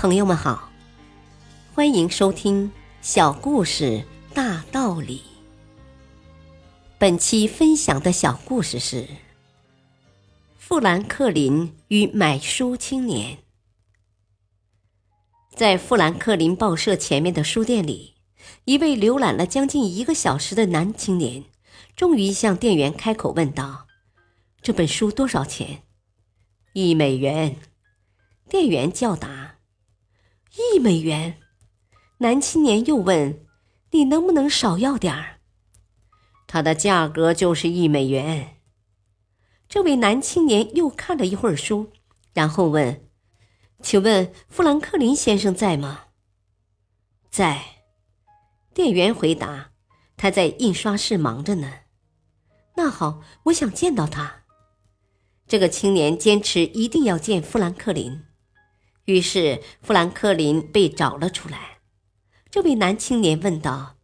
朋友们好，欢迎收听《小故事大道理》。本期分享的小故事是《富兰克林与买书青年》。在富兰克林报社前面的书店里，一位浏览了将近一个小时的男青年，终于向店员开口问道：“这本书多少钱？”“一美元。”店员叫答。一美元，男青年又问：“你能不能少要点儿？”它的价格就是一美元。这位男青年又看了一会儿书，然后问：“请问富兰克林先生在吗？”“在。”店员回答：“他在印刷室忙着呢。”“那好，我想见到他。”这个青年坚持一定要见富兰克林。于是，富兰克林被找了出来。这位男青年问道：“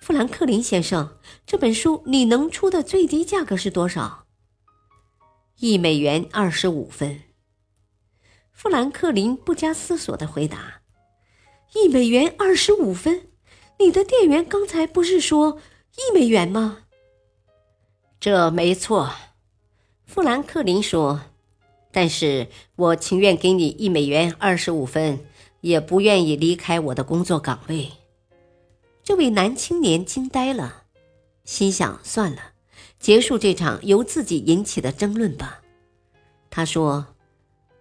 富兰克林先生，这本书你能出的最低价格是多少？”“一美元二十五分。”富兰克林不加思索的回答。“一美元二十五分？你的店员刚才不是说一美元吗？”“这没错。”富兰克林说。但是我情愿给你一美元二十五分，也不愿意离开我的工作岗位。这位男青年惊呆了，心想：算了，结束这场由自己引起的争论吧。他说：“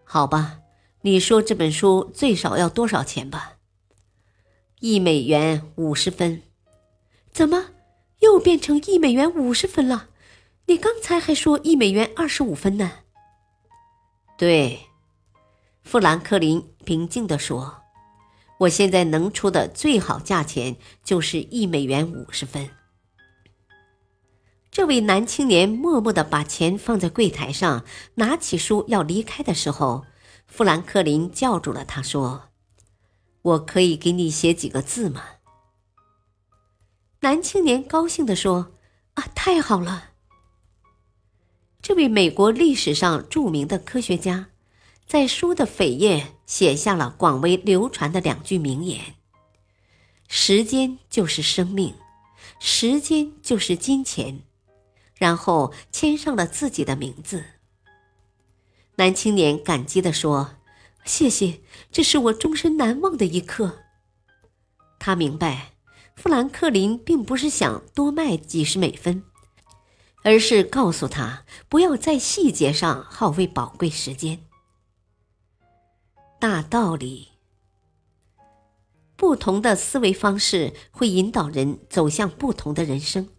好吧，你说这本书最少要多少钱吧？”一美元五十分。怎么又变成一美元五十分了？你刚才还说一美元二十五分呢。对，富兰克林平静地说：“我现在能出的最好价钱就是一美元五十分。”这位男青年默默地把钱放在柜台上，拿起书要离开的时候，富兰克林叫住了他，说：“我可以给你写几个字吗？”男青年高兴地说：“啊，太好了！”这位美国历史上著名的科学家，在书的扉页写下了广为流传的两句名言：“时间就是生命，时间就是金钱。”然后签上了自己的名字。男青年感激地说：“谢谢，这是我终身难忘的一刻。”他明白，富兰克林并不是想多卖几十美分。而是告诉他不要在细节上耗费宝贵时间。大道理，不同的思维方式会引导人走向不同的人生。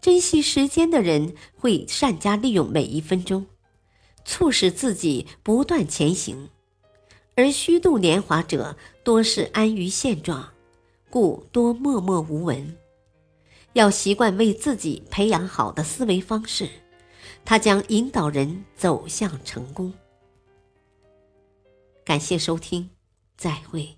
珍惜时间的人会善加利用每一分钟，促使自己不断前行；而虚度年华者多是安于现状，故多默默无闻。要习惯为自己培养好的思维方式，它将引导人走向成功。感谢收听，再会。